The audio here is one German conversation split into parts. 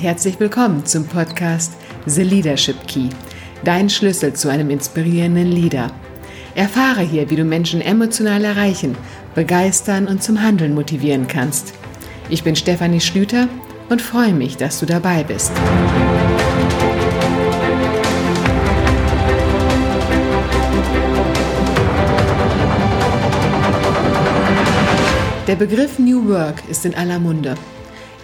Herzlich willkommen zum Podcast The Leadership Key, dein Schlüssel zu einem inspirierenden Leader. Erfahre hier, wie du Menschen emotional erreichen, begeistern und zum Handeln motivieren kannst. Ich bin Stefanie Schlüter und freue mich, dass du dabei bist. Der Begriff New Work ist in aller Munde.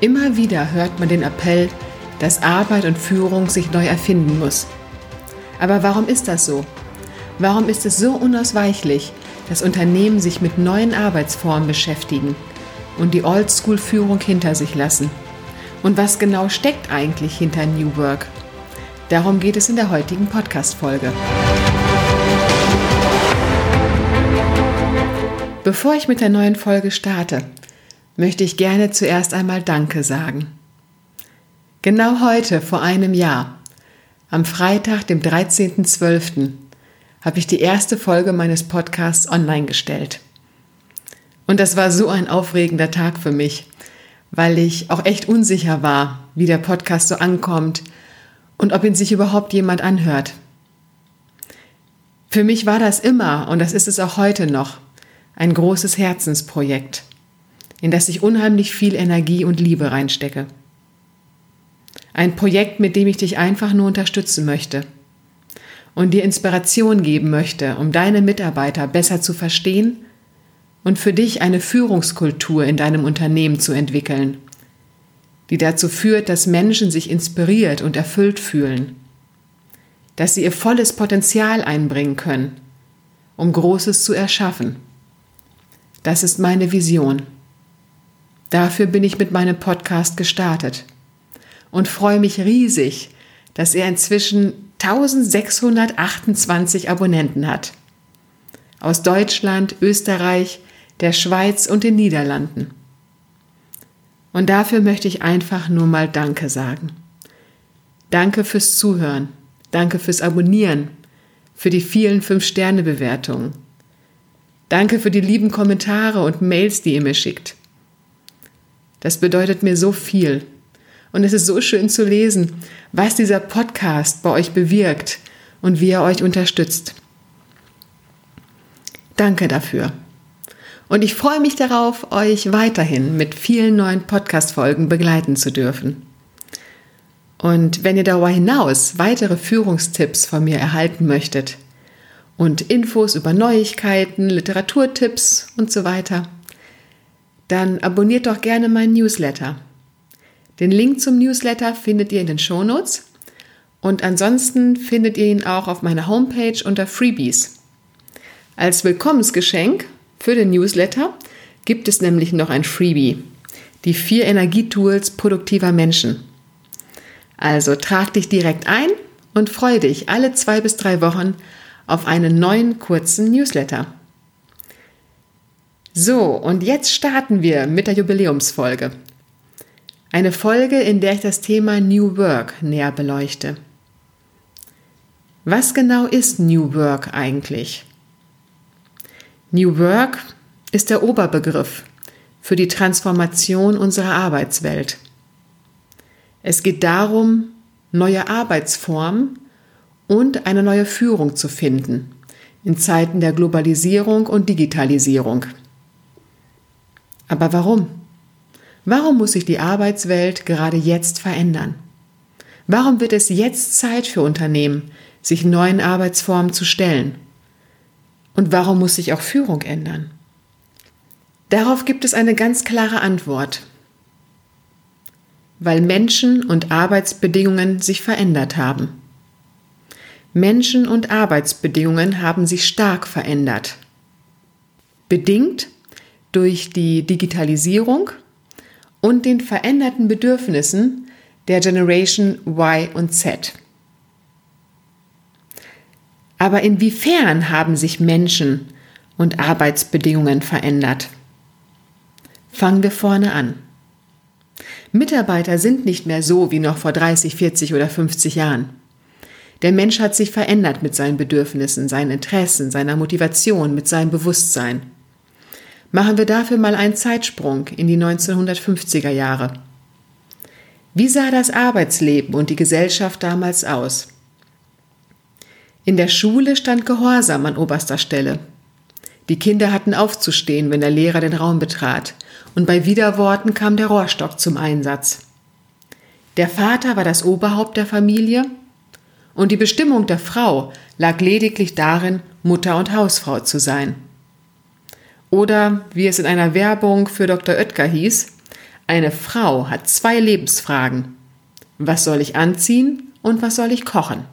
Immer wieder hört man den Appell, dass Arbeit und Führung sich neu erfinden muss. Aber warum ist das so? Warum ist es so unausweichlich, dass Unternehmen sich mit neuen Arbeitsformen beschäftigen und die Oldschool-Führung hinter sich lassen? Und was genau steckt eigentlich hinter New Work? Darum geht es in der heutigen Podcast-Folge. Bevor ich mit der neuen Folge starte, möchte ich gerne zuerst einmal Danke sagen. Genau heute, vor einem Jahr, am Freitag, dem 13.12., habe ich die erste Folge meines Podcasts online gestellt. Und das war so ein aufregender Tag für mich, weil ich auch echt unsicher war, wie der Podcast so ankommt und ob ihn sich überhaupt jemand anhört. Für mich war das immer, und das ist es auch heute noch, ein großes Herzensprojekt in das ich unheimlich viel Energie und Liebe reinstecke. Ein Projekt, mit dem ich dich einfach nur unterstützen möchte und dir Inspiration geben möchte, um deine Mitarbeiter besser zu verstehen und für dich eine Führungskultur in deinem Unternehmen zu entwickeln, die dazu führt, dass Menschen sich inspiriert und erfüllt fühlen, dass sie ihr volles Potenzial einbringen können, um Großes zu erschaffen. Das ist meine Vision. Dafür bin ich mit meinem Podcast gestartet und freue mich riesig, dass er inzwischen 1628 Abonnenten hat. Aus Deutschland, Österreich, der Schweiz und den Niederlanden. Und dafür möchte ich einfach nur mal Danke sagen. Danke fürs Zuhören, danke fürs Abonnieren, für die vielen Fünf-Sterne-Bewertungen. Danke für die lieben Kommentare und Mails, die ihr mir schickt. Das bedeutet mir so viel. Und es ist so schön zu lesen, was dieser Podcast bei euch bewirkt und wie er euch unterstützt. Danke dafür. Und ich freue mich darauf, euch weiterhin mit vielen neuen Podcast-Folgen begleiten zu dürfen. Und wenn ihr darüber hinaus weitere Führungstipps von mir erhalten möchtet und Infos über Neuigkeiten, Literaturtipps und so weiter, dann abonniert doch gerne meinen Newsletter. Den Link zum Newsletter findet ihr in den Shownotes und ansonsten findet ihr ihn auch auf meiner Homepage unter Freebies. Als Willkommensgeschenk für den Newsletter gibt es nämlich noch ein Freebie, die vier Energietools produktiver Menschen. Also trag dich direkt ein und freue dich alle zwei bis drei Wochen auf einen neuen kurzen Newsletter. So, und jetzt starten wir mit der Jubiläumsfolge. Eine Folge, in der ich das Thema New Work näher beleuchte. Was genau ist New Work eigentlich? New Work ist der Oberbegriff für die Transformation unserer Arbeitswelt. Es geht darum, neue Arbeitsformen und eine neue Führung zu finden in Zeiten der Globalisierung und Digitalisierung. Aber warum? Warum muss sich die Arbeitswelt gerade jetzt verändern? Warum wird es jetzt Zeit für Unternehmen, sich neuen Arbeitsformen zu stellen? Und warum muss sich auch Führung ändern? Darauf gibt es eine ganz klare Antwort. Weil Menschen und Arbeitsbedingungen sich verändert haben. Menschen und Arbeitsbedingungen haben sich stark verändert. Bedingt durch die Digitalisierung und den veränderten Bedürfnissen der Generation Y und Z. Aber inwiefern haben sich Menschen und Arbeitsbedingungen verändert? Fangen wir vorne an. Mitarbeiter sind nicht mehr so wie noch vor 30, 40 oder 50 Jahren. Der Mensch hat sich verändert mit seinen Bedürfnissen, seinen Interessen, seiner Motivation, mit seinem Bewusstsein. Machen wir dafür mal einen Zeitsprung in die 1950er Jahre. Wie sah das Arbeitsleben und die Gesellschaft damals aus? In der Schule stand Gehorsam an oberster Stelle. Die Kinder hatten aufzustehen, wenn der Lehrer den Raum betrat, und bei Widerworten kam der Rohrstock zum Einsatz. Der Vater war das Oberhaupt der Familie und die Bestimmung der Frau lag lediglich darin, Mutter und Hausfrau zu sein. Oder wie es in einer Werbung für Dr. Oetker hieß, eine Frau hat zwei Lebensfragen. Was soll ich anziehen und was soll ich kochen?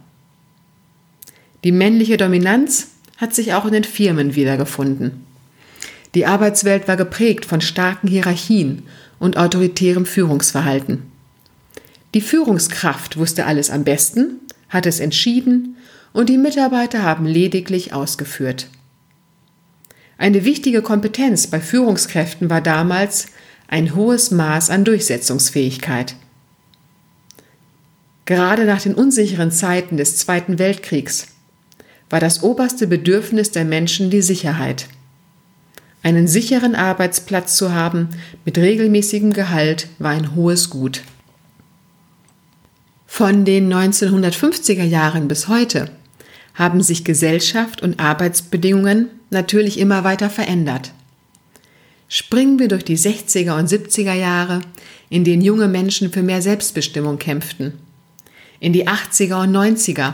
Die männliche Dominanz hat sich auch in den Firmen wiedergefunden. Die Arbeitswelt war geprägt von starken Hierarchien und autoritärem Führungsverhalten. Die Führungskraft wusste alles am besten, hat es entschieden und die Mitarbeiter haben lediglich ausgeführt. Eine wichtige Kompetenz bei Führungskräften war damals ein hohes Maß an Durchsetzungsfähigkeit. Gerade nach den unsicheren Zeiten des Zweiten Weltkriegs war das oberste Bedürfnis der Menschen die Sicherheit. Einen sicheren Arbeitsplatz zu haben mit regelmäßigem Gehalt war ein hohes Gut. Von den 1950er Jahren bis heute haben sich Gesellschaft und Arbeitsbedingungen natürlich immer weiter verändert. Springen wir durch die 60er und 70er Jahre, in denen junge Menschen für mehr Selbstbestimmung kämpften. In die 80er und 90er,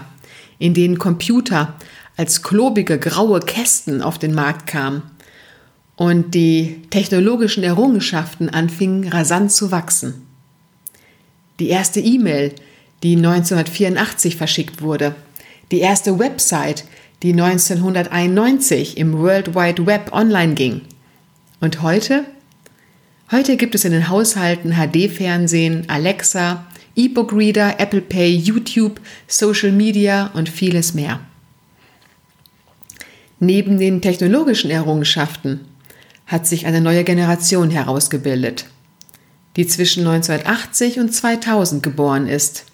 in denen Computer als klobige graue Kästen auf den Markt kamen und die technologischen Errungenschaften anfingen rasant zu wachsen. Die erste E-Mail, die 1984 verschickt wurde, die erste Website, die 1991 im World Wide Web online ging, und heute? Heute gibt es in den Haushalten HD-Fernsehen, Alexa, E-Book-Reader, Apple Pay, YouTube, Social Media und vieles mehr. Neben den technologischen Errungenschaften hat sich eine neue Generation herausgebildet, die zwischen 1980 und 2000 geboren ist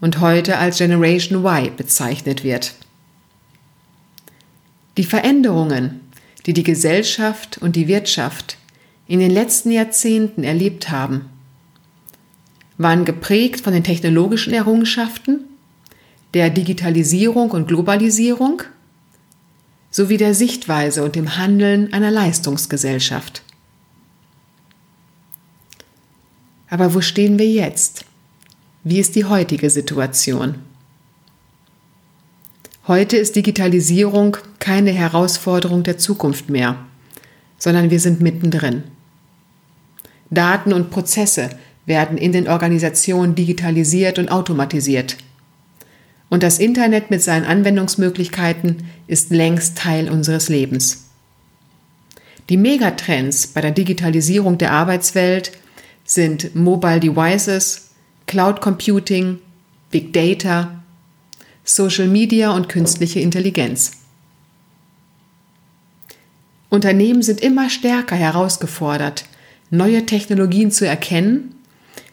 und heute als Generation Y bezeichnet wird. Die Veränderungen, die die Gesellschaft und die Wirtschaft in den letzten Jahrzehnten erlebt haben, waren geprägt von den technologischen Errungenschaften, der Digitalisierung und Globalisierung sowie der Sichtweise und dem Handeln einer Leistungsgesellschaft. Aber wo stehen wir jetzt? Wie ist die heutige Situation? Heute ist Digitalisierung keine Herausforderung der Zukunft mehr, sondern wir sind mittendrin. Daten und Prozesse werden in den Organisationen digitalisiert und automatisiert. Und das Internet mit seinen Anwendungsmöglichkeiten ist längst Teil unseres Lebens. Die Megatrends bei der Digitalisierung der Arbeitswelt sind Mobile Devices, Cloud Computing, Big Data, Social Media und künstliche Intelligenz. Unternehmen sind immer stärker herausgefordert, neue Technologien zu erkennen,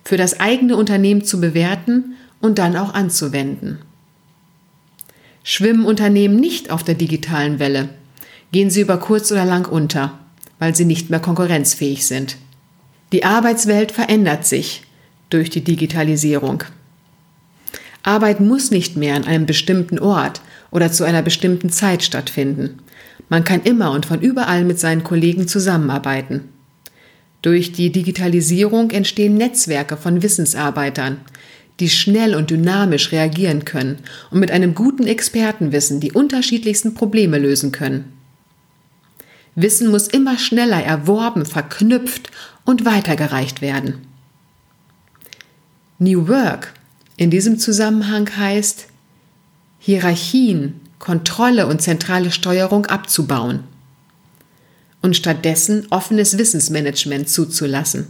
für das eigene Unternehmen zu bewerten und dann auch anzuwenden. Schwimmen Unternehmen nicht auf der digitalen Welle, gehen sie über kurz oder lang unter, weil sie nicht mehr konkurrenzfähig sind. Die Arbeitswelt verändert sich durch die Digitalisierung. Arbeit muss nicht mehr an einem bestimmten Ort oder zu einer bestimmten Zeit stattfinden. Man kann immer und von überall mit seinen Kollegen zusammenarbeiten. Durch die Digitalisierung entstehen Netzwerke von Wissensarbeitern, die schnell und dynamisch reagieren können und mit einem guten Expertenwissen die unterschiedlichsten Probleme lösen können. Wissen muss immer schneller erworben, verknüpft und weitergereicht werden. New Work in diesem Zusammenhang heißt, Hierarchien, Kontrolle und zentrale Steuerung abzubauen und stattdessen offenes Wissensmanagement zuzulassen.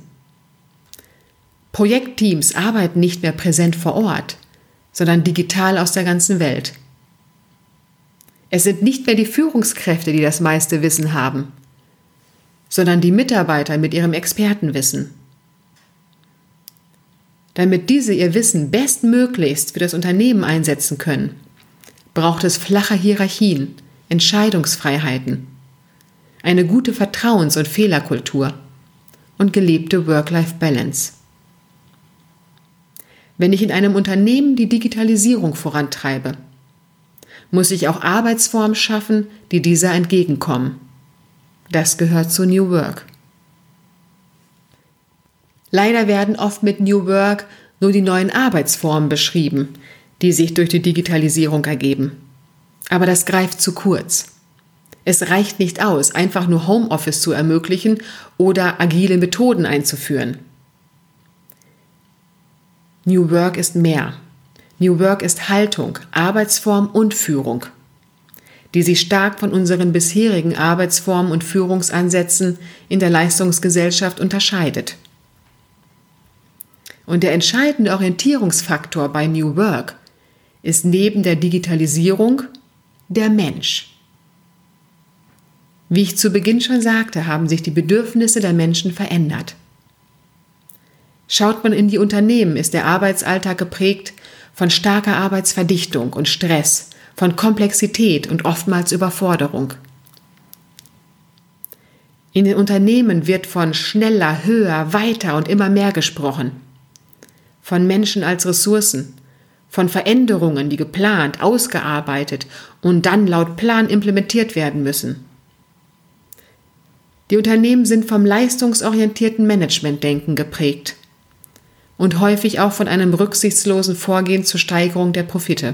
Projektteams arbeiten nicht mehr präsent vor Ort, sondern digital aus der ganzen Welt. Es sind nicht mehr die Führungskräfte, die das meiste Wissen haben, sondern die Mitarbeiter mit ihrem Expertenwissen. Damit diese ihr Wissen bestmöglichst für das Unternehmen einsetzen können, braucht es flache Hierarchien, Entscheidungsfreiheiten, eine gute Vertrauens- und Fehlerkultur und gelebte Work-Life-Balance. Wenn ich in einem Unternehmen die Digitalisierung vorantreibe, muss ich auch Arbeitsformen schaffen, die dieser entgegenkommen. Das gehört zu New Work. Leider werden oft mit New Work nur die neuen Arbeitsformen beschrieben, die sich durch die Digitalisierung ergeben. Aber das greift zu kurz. Es reicht nicht aus, einfach nur Homeoffice zu ermöglichen oder agile Methoden einzuführen. New Work ist mehr. New Work ist Haltung, Arbeitsform und Führung, die sich stark von unseren bisherigen Arbeitsformen und Führungsansätzen in der Leistungsgesellschaft unterscheidet. Und der entscheidende Orientierungsfaktor bei New Work ist neben der Digitalisierung der Mensch. Wie ich zu Beginn schon sagte, haben sich die Bedürfnisse der Menschen verändert. Schaut man in die Unternehmen, ist der Arbeitsalltag geprägt von starker Arbeitsverdichtung und Stress, von Komplexität und oftmals Überforderung. In den Unternehmen wird von schneller, höher, weiter und immer mehr gesprochen. Von Menschen als Ressourcen, von Veränderungen, die geplant, ausgearbeitet und dann laut Plan implementiert werden müssen. Die Unternehmen sind vom leistungsorientierten Managementdenken geprägt und häufig auch von einem rücksichtslosen Vorgehen zur Steigerung der Profite.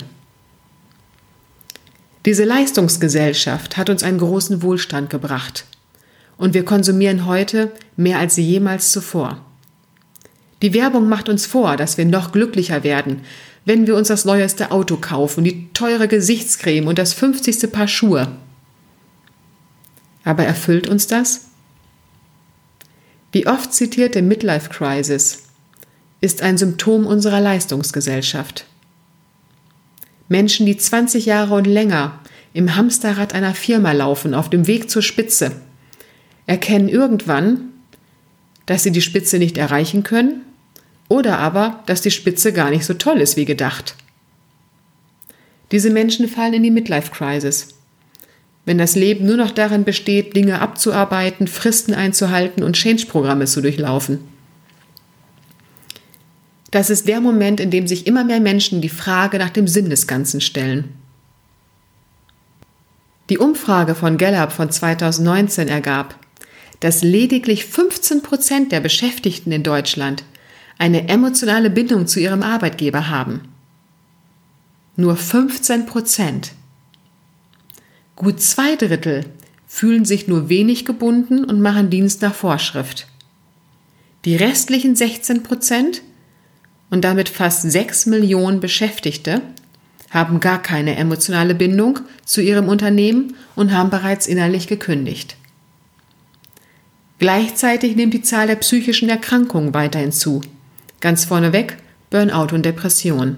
Diese Leistungsgesellschaft hat uns einen großen Wohlstand gebracht und wir konsumieren heute mehr als jemals zuvor. Die Werbung macht uns vor, dass wir noch glücklicher werden, wenn wir uns das neueste Auto kaufen, die teure Gesichtscreme und das 50. Paar Schuhe. Aber erfüllt uns das? Die oft zitierte Midlife Crisis ist ein Symptom unserer Leistungsgesellschaft. Menschen, die 20 Jahre und länger im Hamsterrad einer Firma laufen, auf dem Weg zur Spitze, erkennen irgendwann, dass sie die Spitze nicht erreichen können oder aber, dass die Spitze gar nicht so toll ist wie gedacht. Diese Menschen fallen in die Midlife Crisis. Wenn das Leben nur noch darin besteht, Dinge abzuarbeiten, Fristen einzuhalten und Change-Programme zu durchlaufen. Das ist der Moment, in dem sich immer mehr Menschen die Frage nach dem Sinn des Ganzen stellen. Die Umfrage von Gallup von 2019 ergab, dass lediglich 15 Prozent der Beschäftigten in Deutschland eine emotionale Bindung zu ihrem Arbeitgeber haben. Nur 15 Prozent. Gut zwei Drittel fühlen sich nur wenig gebunden und machen Dienst nach Vorschrift. Die restlichen 16 Prozent und damit fast sechs Millionen Beschäftigte haben gar keine emotionale Bindung zu ihrem Unternehmen und haben bereits innerlich gekündigt. Gleichzeitig nimmt die Zahl der psychischen Erkrankungen weiterhin zu. Ganz vorneweg Burnout und Depression.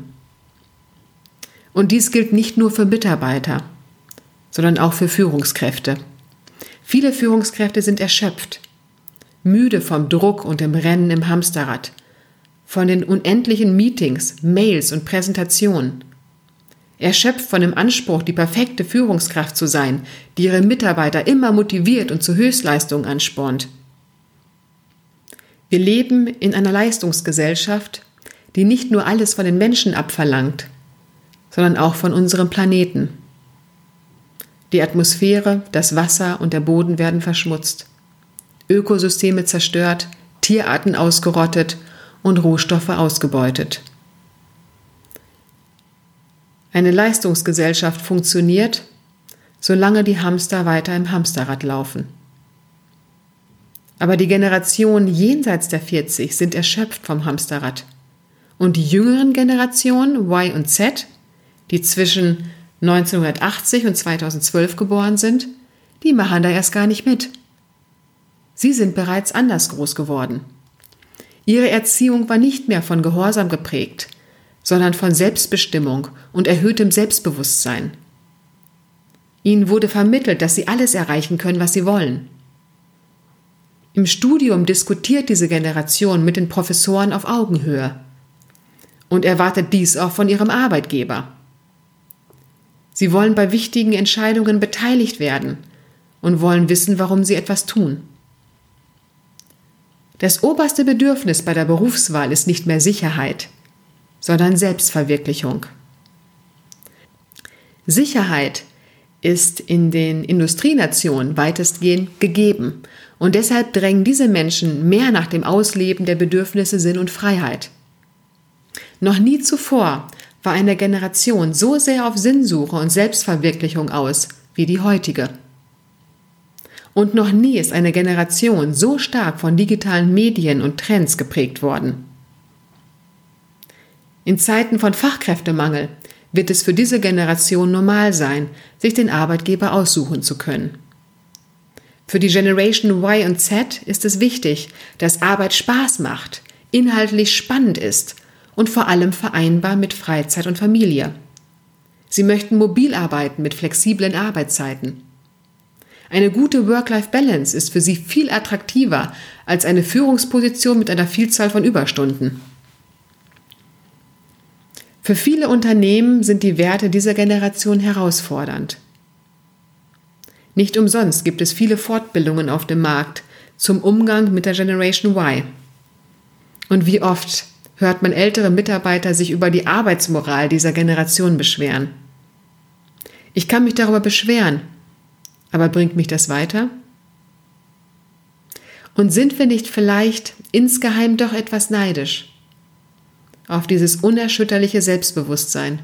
Und dies gilt nicht nur für Mitarbeiter, sondern auch für Führungskräfte. Viele Führungskräfte sind erschöpft, müde vom Druck und dem Rennen im Hamsterrad – von den unendlichen Meetings, Mails und Präsentationen. Erschöpft von dem Anspruch, die perfekte Führungskraft zu sein, die ihre Mitarbeiter immer motiviert und zu Höchstleistungen anspornt. Wir leben in einer Leistungsgesellschaft, die nicht nur alles von den Menschen abverlangt, sondern auch von unserem Planeten. Die Atmosphäre, das Wasser und der Boden werden verschmutzt, Ökosysteme zerstört, Tierarten ausgerottet und Rohstoffe ausgebeutet. Eine Leistungsgesellschaft funktioniert, solange die Hamster weiter im Hamsterrad laufen. Aber die Generationen jenseits der 40 sind erschöpft vom Hamsterrad. Und die jüngeren Generationen Y und Z, die zwischen 1980 und 2012 geboren sind, die machen da erst gar nicht mit. Sie sind bereits anders groß geworden. Ihre Erziehung war nicht mehr von Gehorsam geprägt, sondern von Selbstbestimmung und erhöhtem Selbstbewusstsein. Ihnen wurde vermittelt, dass sie alles erreichen können, was sie wollen. Im Studium diskutiert diese Generation mit den Professoren auf Augenhöhe und erwartet dies auch von ihrem Arbeitgeber. Sie wollen bei wichtigen Entscheidungen beteiligt werden und wollen wissen, warum sie etwas tun. Das oberste Bedürfnis bei der Berufswahl ist nicht mehr Sicherheit, sondern Selbstverwirklichung. Sicherheit ist in den Industrienationen weitestgehend gegeben und deshalb drängen diese Menschen mehr nach dem Ausleben der Bedürfnisse Sinn und Freiheit. Noch nie zuvor war eine Generation so sehr auf Sinnsuche und Selbstverwirklichung aus wie die heutige. Und noch nie ist eine Generation so stark von digitalen Medien und Trends geprägt worden. In Zeiten von Fachkräftemangel wird es für diese Generation normal sein, sich den Arbeitgeber aussuchen zu können. Für die Generation Y und Z ist es wichtig, dass Arbeit Spaß macht, inhaltlich spannend ist und vor allem vereinbar mit Freizeit und Familie. Sie möchten mobil arbeiten mit flexiblen Arbeitszeiten. Eine gute Work-Life-Balance ist für sie viel attraktiver als eine Führungsposition mit einer Vielzahl von Überstunden. Für viele Unternehmen sind die Werte dieser Generation herausfordernd. Nicht umsonst gibt es viele Fortbildungen auf dem Markt zum Umgang mit der Generation Y. Und wie oft hört man ältere Mitarbeiter sich über die Arbeitsmoral dieser Generation beschweren. Ich kann mich darüber beschweren, aber bringt mich das weiter? Und sind wir nicht vielleicht insgeheim doch etwas neidisch auf dieses unerschütterliche Selbstbewusstsein,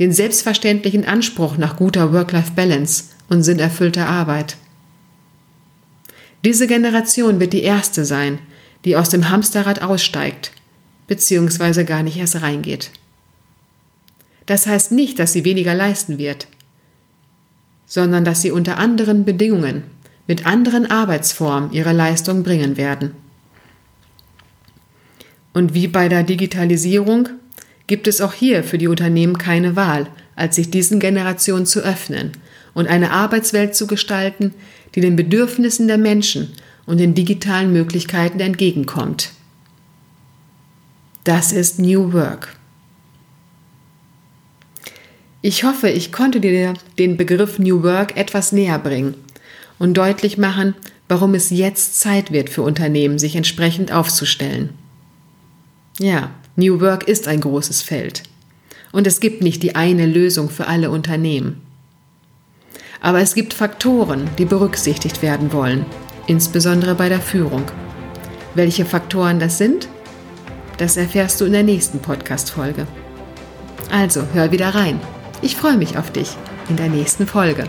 den selbstverständlichen Anspruch nach guter Work-Life-Balance und sinnerfüllter Arbeit? Diese Generation wird die erste sein, die aus dem Hamsterrad aussteigt beziehungsweise gar nicht erst reingeht. Das heißt nicht, dass sie weniger leisten wird, sondern dass sie unter anderen Bedingungen, mit anderen Arbeitsformen ihre Leistung bringen werden. Und wie bei der Digitalisierung gibt es auch hier für die Unternehmen keine Wahl, als sich diesen Generationen zu öffnen und eine Arbeitswelt zu gestalten, die den Bedürfnissen der Menschen und den digitalen Möglichkeiten entgegenkommt. Das ist New Work. Ich hoffe, ich konnte dir den Begriff New Work etwas näher bringen und deutlich machen, warum es jetzt Zeit wird für Unternehmen, sich entsprechend aufzustellen. Ja, New Work ist ein großes Feld. Und es gibt nicht die eine Lösung für alle Unternehmen. Aber es gibt Faktoren, die berücksichtigt werden wollen, insbesondere bei der Führung. Welche Faktoren das sind? Das erfährst du in der nächsten Podcast-Folge. Also hör wieder rein. Ich freue mich auf dich in der nächsten Folge.